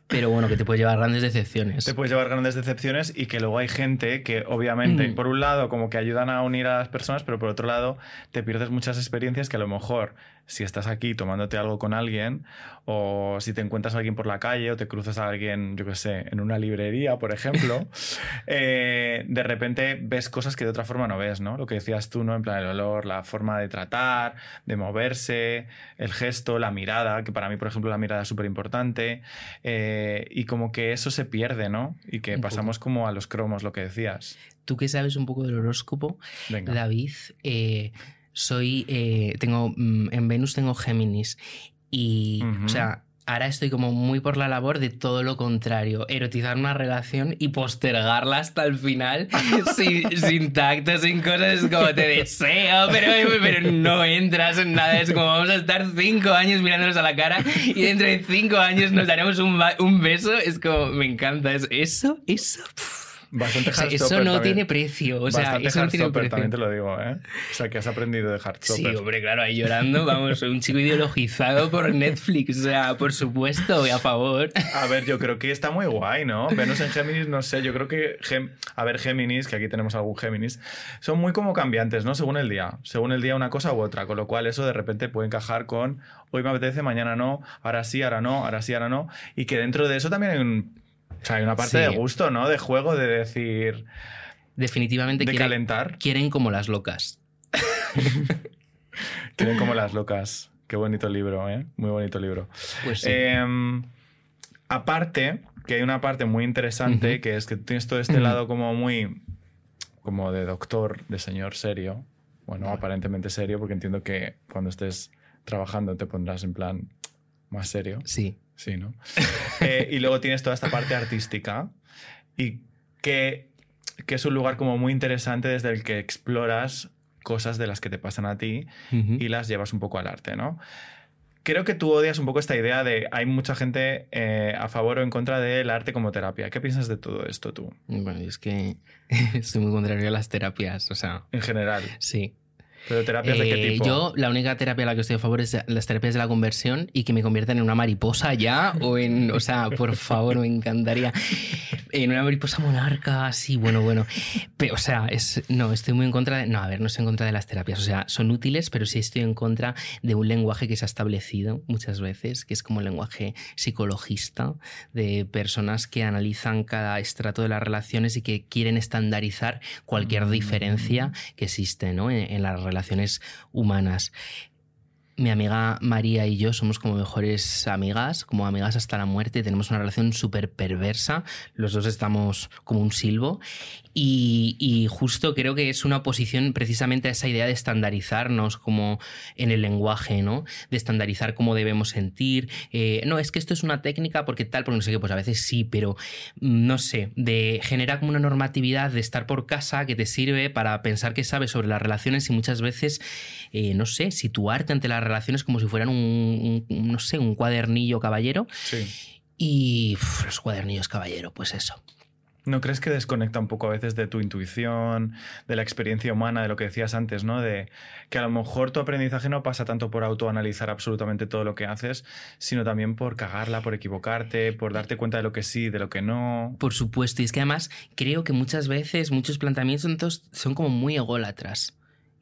Pero bueno, que te puede llevar grandes decepciones. Te puede llevar grandes decepciones y que luego hay gente que obviamente, mm. por un lado, como que ayudan a unir a las personas, pero por otro lado, te pierdes muchas experiencias que a lo mejor si estás aquí tomándote algo con alguien o si te encuentras a alguien por la calle o te cruzas a alguien, yo qué sé, en una librería, por ejemplo, eh, de repente ves cosas que de otra forma no ves, ¿no? Lo que decías tú, ¿no? En plan el olor, la forma de tratar, de moverse, el gesto, la mirada, que para mí, por ejemplo, la mirada es súper importante, eh, y como que eso se pierde, ¿no? Y que pasamos como a los cromos, lo que decías. Tú que sabes un poco del horóscopo, David, eh, soy, eh, tengo, mm, en Venus tengo Géminis y, o sea, ahora estoy como muy por la labor de todo lo contrario, erotizar una relación y postergarla hasta el final sin, sin tacto, sin cosas, es como te deseo, pero, pero no entras en nada, es como vamos a estar cinco años mirándonos a la cara y dentro de cinco años nos daremos un, un beso, es como, me encanta, es eso, eso... Bastante eso no tiene precio. O sea, eso no tiene precio. también te lo digo, ¿eh? O sea, que has aprendido de Heartstopper. Sí, hombre, claro, ahí llorando, vamos, un chico ideologizado por Netflix. O sea, por supuesto, a favor. A ver, yo creo que está muy guay, ¿no? Venus en Géminis, no sé, yo creo que. A ver, Géminis, que aquí tenemos algún Géminis, son muy como cambiantes, ¿no? Según el día. Según el día, una cosa u otra. Con lo cual, eso de repente puede encajar con hoy me apetece, mañana no, ahora sí, ahora no, ahora sí, ahora no. Y que dentro de eso también hay un o sea, hay una parte de gusto, ¿no? De juego, de decir. Definitivamente de quieren, calentar. quieren como las locas. quieren como las locas. Qué bonito libro, ¿eh? Muy bonito libro. Pues sí. Em, aparte, que hay una parte muy interesante, que es que tienes todo este lado como muy. como de doctor, de señor serio. Bueno, aparentemente serio, porque entiendo que cuando estés trabajando te pondrás en plan más serio. Sí. Sí, ¿no? Eh, y luego tienes toda esta parte artística y que, que, es un lugar como muy interesante desde el que exploras cosas de las que te pasan a ti y las llevas un poco al arte, ¿no? Creo que tú odias un poco esta idea de hay mucha gente eh, a favor o en contra del arte como terapia. ¿Qué piensas de todo esto tú? Bueno, es que estoy muy contrario a las terapias, o sea... En general. Sí. ¿Pero terapias de qué Eh, tipo? Yo, la única terapia a la que estoy a favor es las terapias de la conversión y que me conviertan en una mariposa ya, o en, o sea, por favor, me encantaría. En una mariposa monarca, así, bueno, bueno. Pero, o sea, es, no, estoy muy en contra de. No, a ver, no estoy en contra de las terapias. O sea, son útiles, pero sí estoy en contra de un lenguaje que se ha establecido muchas veces, que es como el lenguaje psicologista, de personas que analizan cada estrato de las relaciones y que quieren estandarizar cualquier diferencia que existe ¿no? en, en las relaciones humanas. Mi amiga María y yo somos como mejores amigas, como amigas hasta la muerte, tenemos una relación súper perversa, los dos estamos como un silbo y, justo creo que es una oposición precisamente a esa idea de estandarizarnos como en el lenguaje, ¿no? De estandarizar cómo debemos sentir. Eh, no, es que esto es una técnica porque tal, porque no sé qué, pues a veces sí, pero mm, no sé, de generar como una normatividad de estar por casa que te sirve para pensar que sabes sobre las relaciones y muchas veces, eh, no sé, situarte ante las relaciones como si fueran un, un no sé, un cuadernillo caballero. Sí. Y uf, los cuadernillos caballero, pues eso. ¿No crees que desconecta un poco a veces de tu intuición, de la experiencia humana, de lo que decías antes, ¿no? De que a lo mejor tu aprendizaje no pasa tanto por autoanalizar absolutamente todo lo que haces, sino también por cagarla, por equivocarte, por darte cuenta de lo que sí, de lo que no. Por supuesto, y es que además creo que muchas veces muchos planteamientos son como muy ególatras.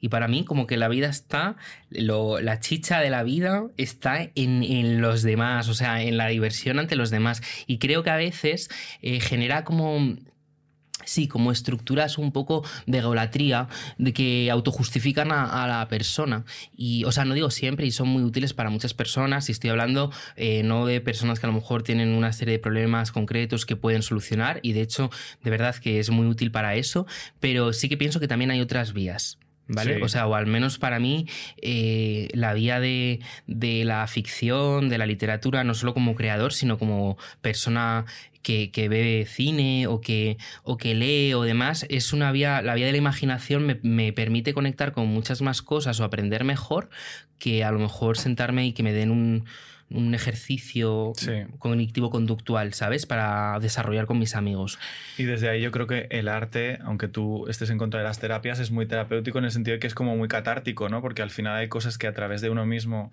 Y para mí, como que la vida está, la chicha de la vida está en, en, los demás, o sea, en la diversión ante los demás. Y creo que a veces eh, genera como sí, como estructuras un poco de egolatría, de que autojustifican a, a, la persona. Y, o sea, no digo siempre, y son muy útiles para muchas personas, y estoy hablando eh, no de personas que a lo mejor tienen una serie de problemas concretos que pueden solucionar, y de hecho, de verdad que es muy útil para eso, pero sí que pienso que también hay otras vías. ¿Vale? Sí. O sea, o al menos para mí, eh, la vía de, de, la ficción, de la literatura, no solo como creador, sino como persona que, que ve cine o que, o que lee o demás, es una vía, la vía de la imaginación me, me, permite conectar con muchas más cosas o aprender mejor que a lo mejor sentarme y que me den un, un ejercicio sí. cognitivo-conductual, ¿sabes? Para desarrollar con mis amigos. Y desde ahí yo creo que el arte, aunque tú estés en contra de las terapias, es muy terapéutico en el sentido de que es como muy catártico, ¿no? Porque al final hay cosas que a través de uno mismo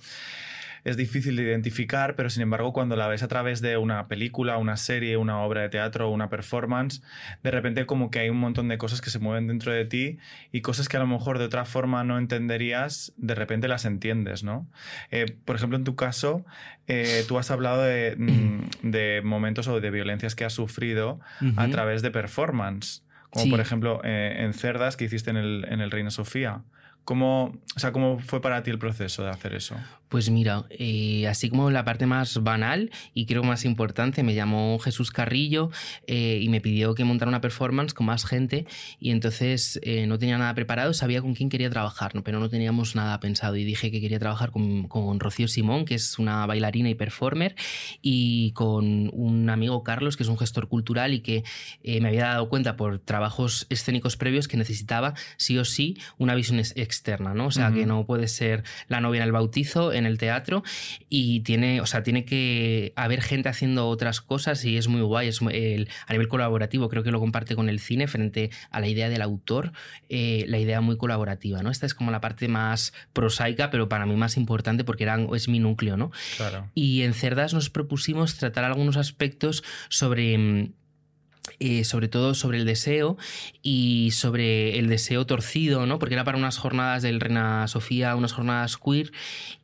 es difícil de identificar, pero sin embargo cuando la ves a través de una película, una serie, una obra de teatro, una performance, de repente como que hay un montón de cosas que se mueven dentro de ti y cosas que a lo mejor de otra forma no entenderías, de repente las entiendes, ¿no? Eh, por ejemplo, en tu caso, eh, tú has hablado de, mm, de, momentos o de violencias que has sufrido uh -huh. a través de performance, como sí. por ejemplo eh, en Cerdas que hiciste en el, en el Reina Sofía. ¿Cómo, o sea, ¿Cómo fue para ti el proceso de hacer eso? Pues mira, eh, así como la parte más banal y creo más importante, me llamó Jesús Carrillo eh, y me pidió que montara una performance con más gente y entonces eh, no tenía nada preparado, sabía con quién quería trabajar, ¿no? pero no teníamos nada pensado y dije que quería trabajar con, con Rocío Simón, que es una bailarina y performer, y con un amigo Carlos, que es un gestor cultural y que me había dado cuenta por trabajos escénicos previos que necesitaba sí o sí una visión externa, ¿no? O sea, que no puede ser la novia en el bautizo, en el teatro y tiene, o sea, tiene que haber gente haciendo otras cosas y es muy guay, es el, a nivel colaborativo, creo que lo comparte con el cine frente a la idea del autor, eh, la idea muy colaborativa, ¿no? Esta es como la parte más prosaica, pero para mí más importante porque era, es mi núcleo, ¿no? Claro. Y en Cerdas nos propusimos tratar algunos aspectos sobre mm, eh, sobre todo sobre el deseo y sobre el deseo torcido, ¿no? Porque era para unas jornadas del Reina Sofía, unas jornadas queer,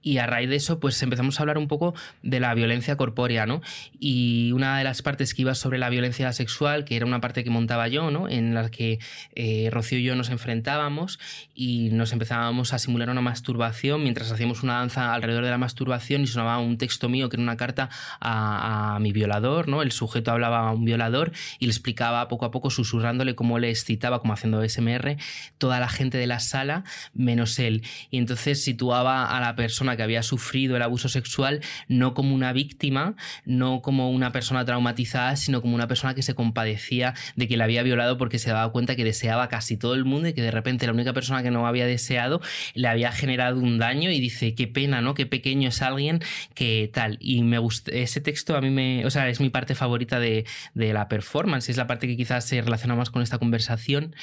y a raíz de eso, pues empezamos a hablar un poco de la violencia corpórea, ¿no? Y una de las partes que iba sobre la violencia sexual, que era una parte que montaba yo, ¿no? En la que eh, Rocío y yo nos enfrentábamos y nos empezábamos a simular una masturbación mientras hacíamos una danza alrededor de la masturbación y sonaba un texto mío que era una carta a, mi violador, ¿no? El sujeto hablaba a un violador y le explicaba poco a poco, susurrándole cómo le excitaba, como haciendo SMR, toda la gente de la sala, menos él. Y entonces situaba a la persona que había sufrido el abuso sexual no como una víctima, no como una persona traumatizada, sino como una persona que se compadecía de que le había violado porque se daba cuenta que deseaba casi todo el mundo y que de repente la única persona que no había deseado le había generado un daño y dice, qué pena, ¿no? Qué pequeño es alguien que tal. Y me gusta, ese texto a mí me, o sea, es mi parte favorita de, de la performance es la parte que quizás se relaciona más con esta conversación.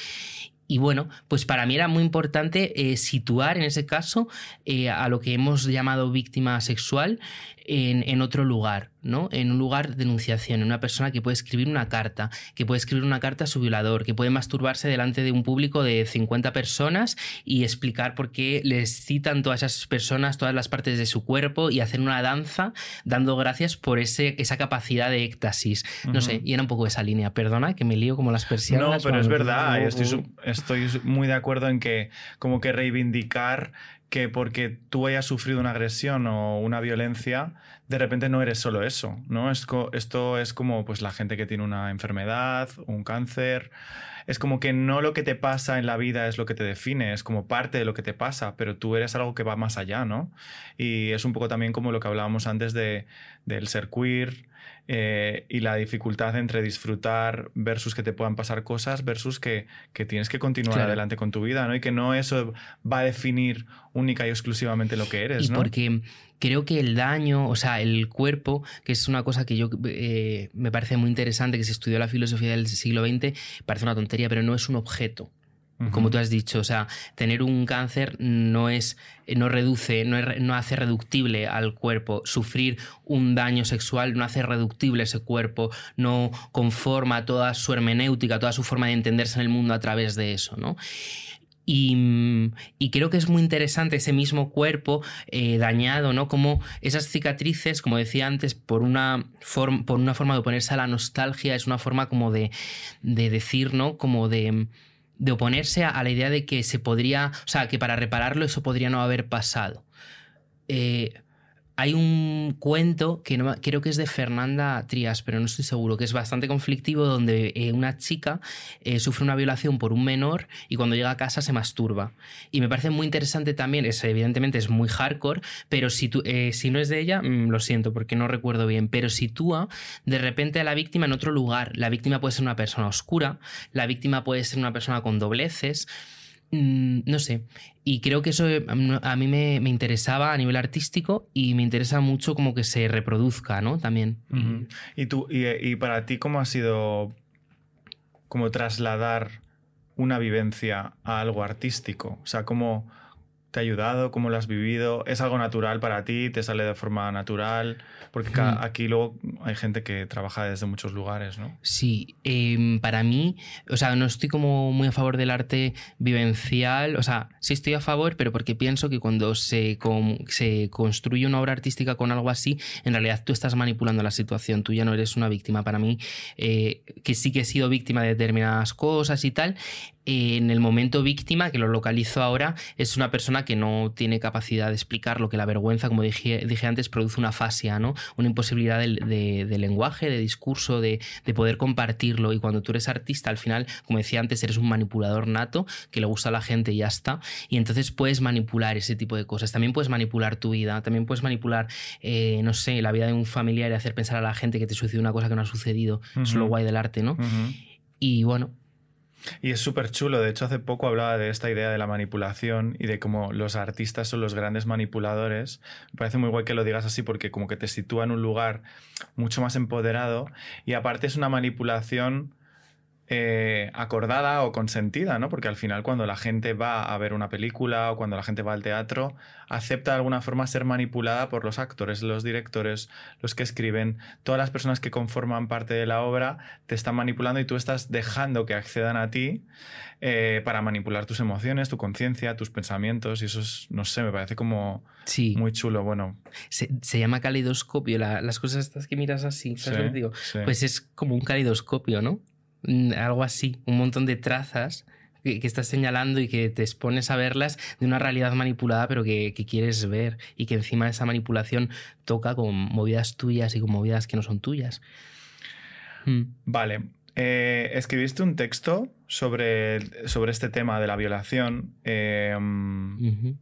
Y bueno, pues para mí era muy importante eh, situar en ese caso eh, a lo que hemos llamado víctima sexual en, otro lugar, ¿no? En un lugar de denunciación, en una persona que puede escribir una carta, que puede escribir una carta a su violador, que puede masturbarse delante de un público de 50 personas y explicar por qué les citan todas esas personas, todas las partes de su cuerpo y hacer una danza dando gracias por ese, esa capacidad de éxtasis. No sé, y era un poco esa línea. Perdona que me lío como las persianas. No, pero es verdad, estoy, estoy muy de acuerdo en que como que reivindicar que porque tú hayas sufrido una agresión o una violencia, de repente no eres solo eso, ¿no? Esto es como pues la gente que tiene una enfermedad, un cáncer, es como que no lo que te pasa en la vida es lo que te define, es como parte de lo que te pasa, pero tú eres algo que va más allá, ¿no? Y es un poco también como lo que hablábamos antes de, del ser queer, eh, y la dificultad entre disfrutar versus que te puedan pasar cosas versus que, que tienes que continuar adelante con tu vida, ¿no? Y que no eso va a definir única y exclusivamente lo que eres, y Porque creo que el daño, o sea, el cuerpo, que es una cosa que yo eh, me parece muy interesante, que se estudió la filosofía del siglo XX, parece una tontería, pero no es un objeto. Como tú has dicho, o sea, tener un cáncer no es, no reduce, no, no, hace reductible al cuerpo. Sufrir un daño sexual no hace reductible ese cuerpo, no conforma toda su hermenéutica, toda su forma de entenderse en el mundo a través de eso, ¿no? Y, creo que es muy interesante ese mismo cuerpo eh, dañado, ¿no? Como esas cicatrices, como decía antes, por una, por una forma de oponerse a la nostalgia, es una forma como de, de decir, ¿no? Como de de oponerse a, la idea de que se podría, o sea, que para repararlo eso podría no haber pasado. Eh, hay un cuento que creo que es de Fernanda Trias, pero no estoy seguro, que es bastante conflictivo, donde eh, una chica eh, sufre una violación por un menor y cuando llega a casa se masturba. Y me parece muy interesante también, evidentemente es muy hardcore, pero si, tú, eh, si no es de ella, mm, lo siento porque no recuerdo bien, pero sitúa de repente a la víctima en otro lugar. La víctima puede ser una persona oscura, la víctima puede ser una persona con dobleces. Mm, no sé. Y creo que eso eh, a mí me, interesaba a nivel artístico y me interesa mucho como que se reproduzca, ¿no? También. ¿Y, tú, y, para ti cómo ha sido como trasladar una vivencia a algo artístico? O sea, ¿cómo te ha ayudado? ¿Cómo lo has vivido? ¿Es algo natural para ti? ¿Te sale de forma natural? Porque mm. aquí luego hay gente que trabaja desde muchos lugares, ¿no? Sí, em, para mí, o sea, no estoy como muy a favor del arte vivencial, o sea, sí estoy a favor, pero porque pienso que cuando se, se construye una obra artística con algo así, en realidad tú estás manipulando la situación, tú ya no eres una víctima. Para mí, eh, que sí que he sido víctima de determinadas cosas y tal, en el momento víctima, que lo localizo ahora, es una persona que no tiene capacidad de explicar lo que la vergüenza, como dije, dije antes, produce una fascia, ¿no? Una imposibilidad de, lenguaje, de discurso, de, poder compartirlo. Y cuando tú eres artista, al final, como decía antes, eres un manipulador nato, que le gusta a la gente y ya está. Y entonces puedes manipular ese tipo de cosas. También puedes manipular tu vida, también puedes manipular, eh, no sé, la vida de un familiar y hacer pensar a la gente que te sucedió una cosa que no ha sucedido. es lo guay del arte, ¿no? Y bueno, y es súper chulo. De hecho, hace poco hablaba de esta idea de la manipulación y de cómo los artistas son los grandes manipuladores. Me parece muy guay que lo digas así porque como que te sitúa en un lugar mucho más empoderado y aparte es una manipulación eh, acordada o consentida, ¿no? Porque al final cuando la gente va a ver una película o cuando la gente va al teatro, acepta de alguna forma ser manipulada por los actores, los directores, los que escriben, todas las personas que conforman parte de la obra te están manipulando y tú estás dejando que accedan a ti eh, para manipular tus emociones, tu conciencia, tus pensamientos y eso es, no sé, me parece como muy chulo, bueno. Se, llama calidoscopio, las cosas estas que miras así, ¿sabes digo? Pues es como un calidoscopio, ¿no? Mm, algo así, un montón de trazas que, estás señalando y que te expones a verlas de una realidad manipulada, pero que, quieres ver y que encima de esa manipulación toca con movidas tuyas y con movidas que no son tuyas. Mm. Vale. Eh, escribiste un texto sobre, sobre este tema de la violación. Em,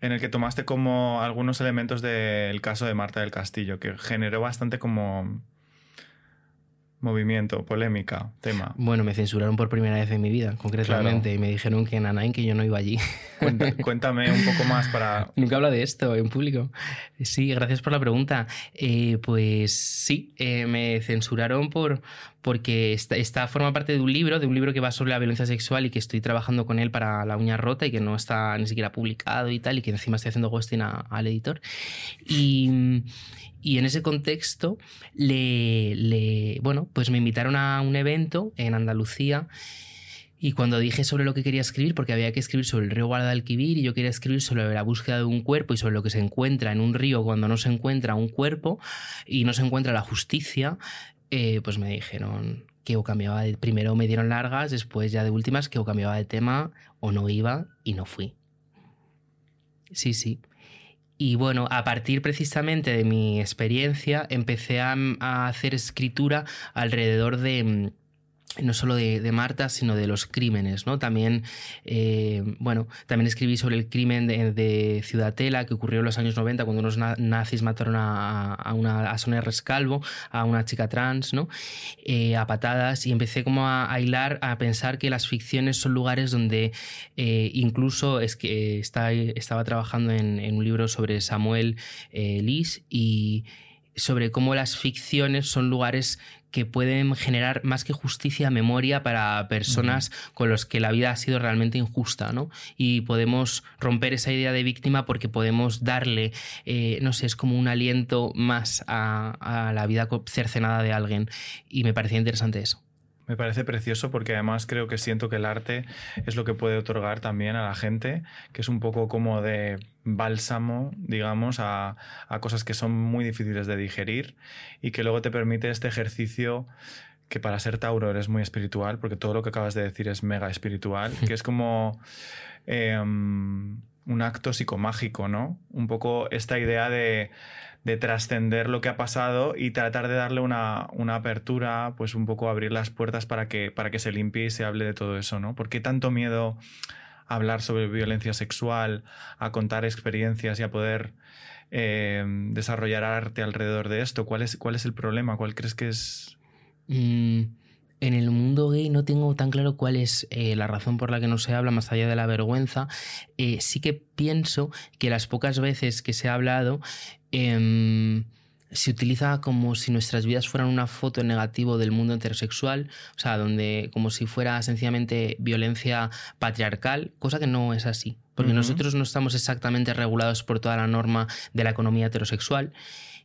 en el que tomaste como algunos elementos del caso de Marta del Castillo, que generó bastante como movimiento, polémica, tema. Bueno, me censuraron por primera vez en mi vida, concretamente, y me dijeron que en Anain que yo no iba allí. cuéntame un poco más para... Nunca hablo de esto en público. Sí, gracias por la pregunta. Eh, pues sí, eh, me censuraron por porque esta, forma parte de un libro, de un libro que va sobre la violencia sexual y que estoy trabajando con él para La uña rota y que no está ni siquiera publicado y tal, y que encima estoy haciendo ghosting al editor. Y, y en ese contexto, le, bueno, pues me invitaron a un evento en Andalucía. Y cuando dije sobre lo que quería escribir, porque había que escribir sobre el río Guadalquivir y yo quería escribir sobre la búsqueda de un cuerpo y sobre lo que se encuentra en un río cuando no se encuentra un cuerpo y no se encuentra la justicia, eh, pues me dijeron que o cambiaba de... Primero me dieron largas, después ya de últimas que o cambiaba de tema o no iba y no fui. Sí, sí. Y bueno, a partir precisamente de mi experiencia, empecé a, hacer escritura alrededor de mm, no solo de, Marta, sino de los crímenes, ¿no? También, eh, bueno, también escribí sobre el crimen de, Ciudadela que ocurrió en los años 90 cuando unos nazis mataron a, una, a Sonia Rescalvo, a una chica trans, ¿no? Eh, a patadas y empecé como a, hilar, a pensar que las ficciones son lugares donde eh, incluso es que estaba trabajando en, en, un libro sobre Samuel Lis y sobre cómo las ficciones son lugares que pueden generar más que justicia, memoria para personas con los que la vida ha sido realmente injusta, ¿no? Y podemos romper esa idea de víctima porque podemos darle, eh, no sé, es como un aliento más a, a la vida cercenada de alguien. Y me parecía interesante eso. Me parece precioso porque además creo que siento que el arte es lo que puede otorgar también a la gente, que es un poco como de bálsamo, digamos, a, cosas que son muy difíciles de digerir y que luego te permite este ejercicio que para ser Tauro eres muy espiritual, porque todo lo que acabas de decir es mega espiritual, que es como em, un acto psicomágico, ¿no? Un poco esta idea de de trascender lo que ha pasado y tratar de darle una, apertura, pues un poco abrir las puertas para que, para que se limpie y se hable de todo eso, ¿no? ¿Por qué tanto miedo a hablar sobre violencia sexual, a contar experiencias y a poder eh, desarrollar arte alrededor de esto? ¿Cuál es, cuál es el problema? ¿Cuál crees que es...? Mm, en el mundo gay no tengo tan claro cuál es eh, la razón por la que no se habla más allá de la vergüenza. Eh, sí que pienso que las pocas veces que se ha hablado Em, se utiliza como si nuestras vidas fueran una foto en negativo del mundo heterosexual, o sea, donde como si fuera sencillamente violencia patriarcal, cosa que no es así, porque nosotros no estamos exactamente regulados por toda la norma de la economía heterosexual.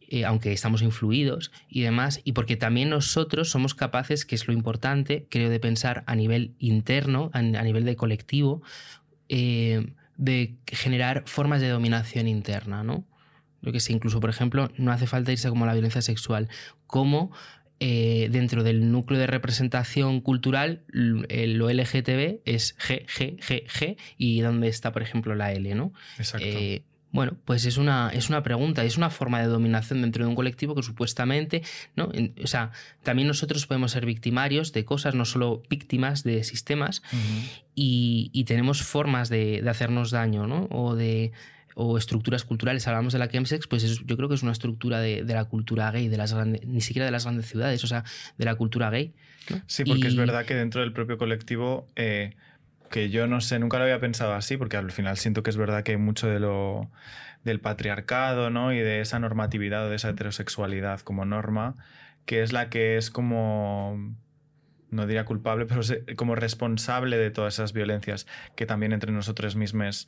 Eh, aunque estamos influidos y demás, y porque también nosotros somos capaces, que es lo importante, creo, de pensar a nivel interno, a, nivel de colectivo, eh, de generar formas de dominación interna, ¿no? Lo que sé, incluso, por ejemplo, no hace falta irse como a la violencia sexual, como eh, dentro del núcleo de representación cultural, lo LGTB es G, G, G, G, y dónde está, por ejemplo, la L, ¿no? Exacto. Eh, bueno, pues es una, es una pregunta, es una forma de dominación dentro de un colectivo que supuestamente, ¿no? o sea, también nosotros podemos ser victimarios de cosas, no solo víctimas de sistemas, y, tenemos formas de, hacernos daño, ¿no? O de o estructuras culturales. Hablamos de la chemsex, pues yo creo que es una estructura de, la cultura gay, de las grandes, ni siquiera de las grandes ciudades, o sea, de la cultura gay. Sí, porque es verdad que dentro del propio colectivo eh, que yo no sé, nunca lo había pensado así, porque al final siento que es verdad que hay mucho de lo del patriarcado, ¿no? Y de esa normatividad o de esa heterosexualidad como norma, que es la que es como no diría culpable, pero como responsable de todas esas violencias que también entre nosotros mismos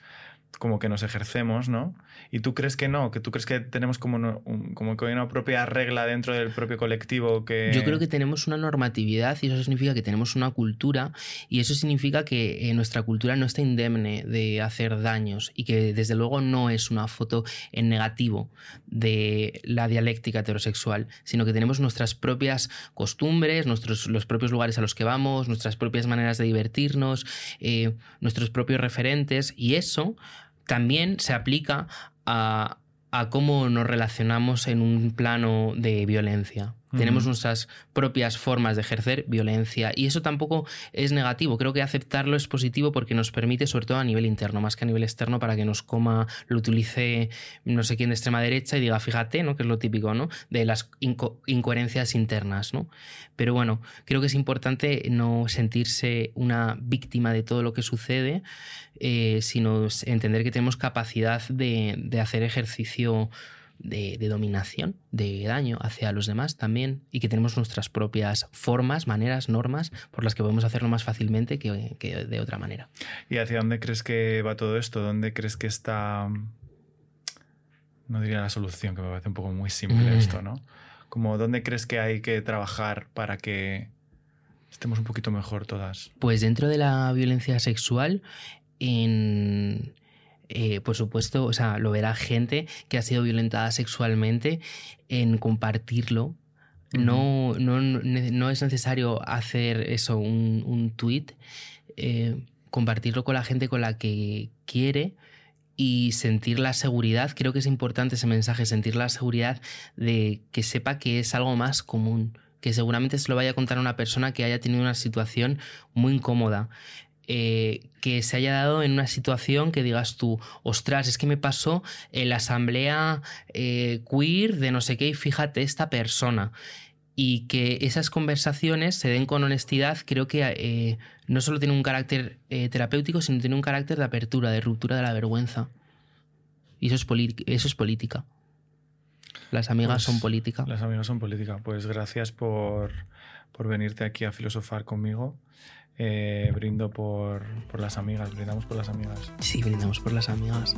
como que nos ejercemos, ¿no? Y tú crees que no, que tú crees que tenemos como, como que hay una propia regla dentro del propio colectivo que... Yo creo que tenemos una normatividad y eso significa que tenemos una cultura y eso significa que eh, nuestra cultura no está indemne de hacer daños y que desde luego no es una foto en negativo de la dialéctica heterosexual, sino que tenemos nuestras propias costumbres, nuestros, los propios lugares a los que vamos, nuestras propias maneras de divertirnos, eh, nuestros propios referentes y eso también se aplica a, cómo nos relacionamos en un plano de violencia. Tenemos nuestras propias formas de ejercer violencia y eso tampoco es negativo. Creo que aceptarlo es positivo porque nos permite, sobre todo a nivel interno, más que a nivel externo, para que nos coma, lo utilice no sé quién de extrema derecha y diga, fíjate, ¿no? Que es lo típico, ¿no? De las incoherencias internas, ¿no? Pero bueno, creo que es importante no sentirse una víctima de todo lo que sucede, eh, sino entender que tenemos capacidad de, de hacer ejercicio de, dominación, de daño hacia los demás también, y que tenemos nuestras propias formas, maneras, normas por las que podemos hacerlo más fácilmente que, de otra manera. ¿Y hacia dónde crees que va todo esto? ¿Dónde crees que está, no diría la solución, que me parece un poco muy simple mm. esto, ¿no? Como dónde crees que hay que trabajar para que estemos un poquito mejor todas? Pues dentro de la violencia sexual, en, eh, por supuesto, o sea, lo verá gente que ha sido violentada sexualmente en compartirlo. no, no, no, es necesario hacer eso, un, un tweet, eh, compartirlo con la gente con la que quiere y sentir la seguridad, creo que es importante ese mensaje, sentir la seguridad de que sepa que es algo más común, que seguramente se lo vaya a contar a una persona que haya tenido una situación muy incómoda. Eh, que se haya dado en una situación que digas tú, ostras, es que me pasó en la asamblea eh, queer de no sé qué y fíjate esta persona. Y que esas conversaciones se den con honestidad, creo que eh, no solo tiene un carácter terapéutico, sino tiene un carácter de apertura, de ruptura de la vergüenza. Y eso es, eso es política. Las amigas pues son política. Las amigas son política. Pues gracias por, por venirte aquí a filosofar conmigo eh, brindo por, por las amigas, brindamos por las amigas. Sí, brindamos por las amigas.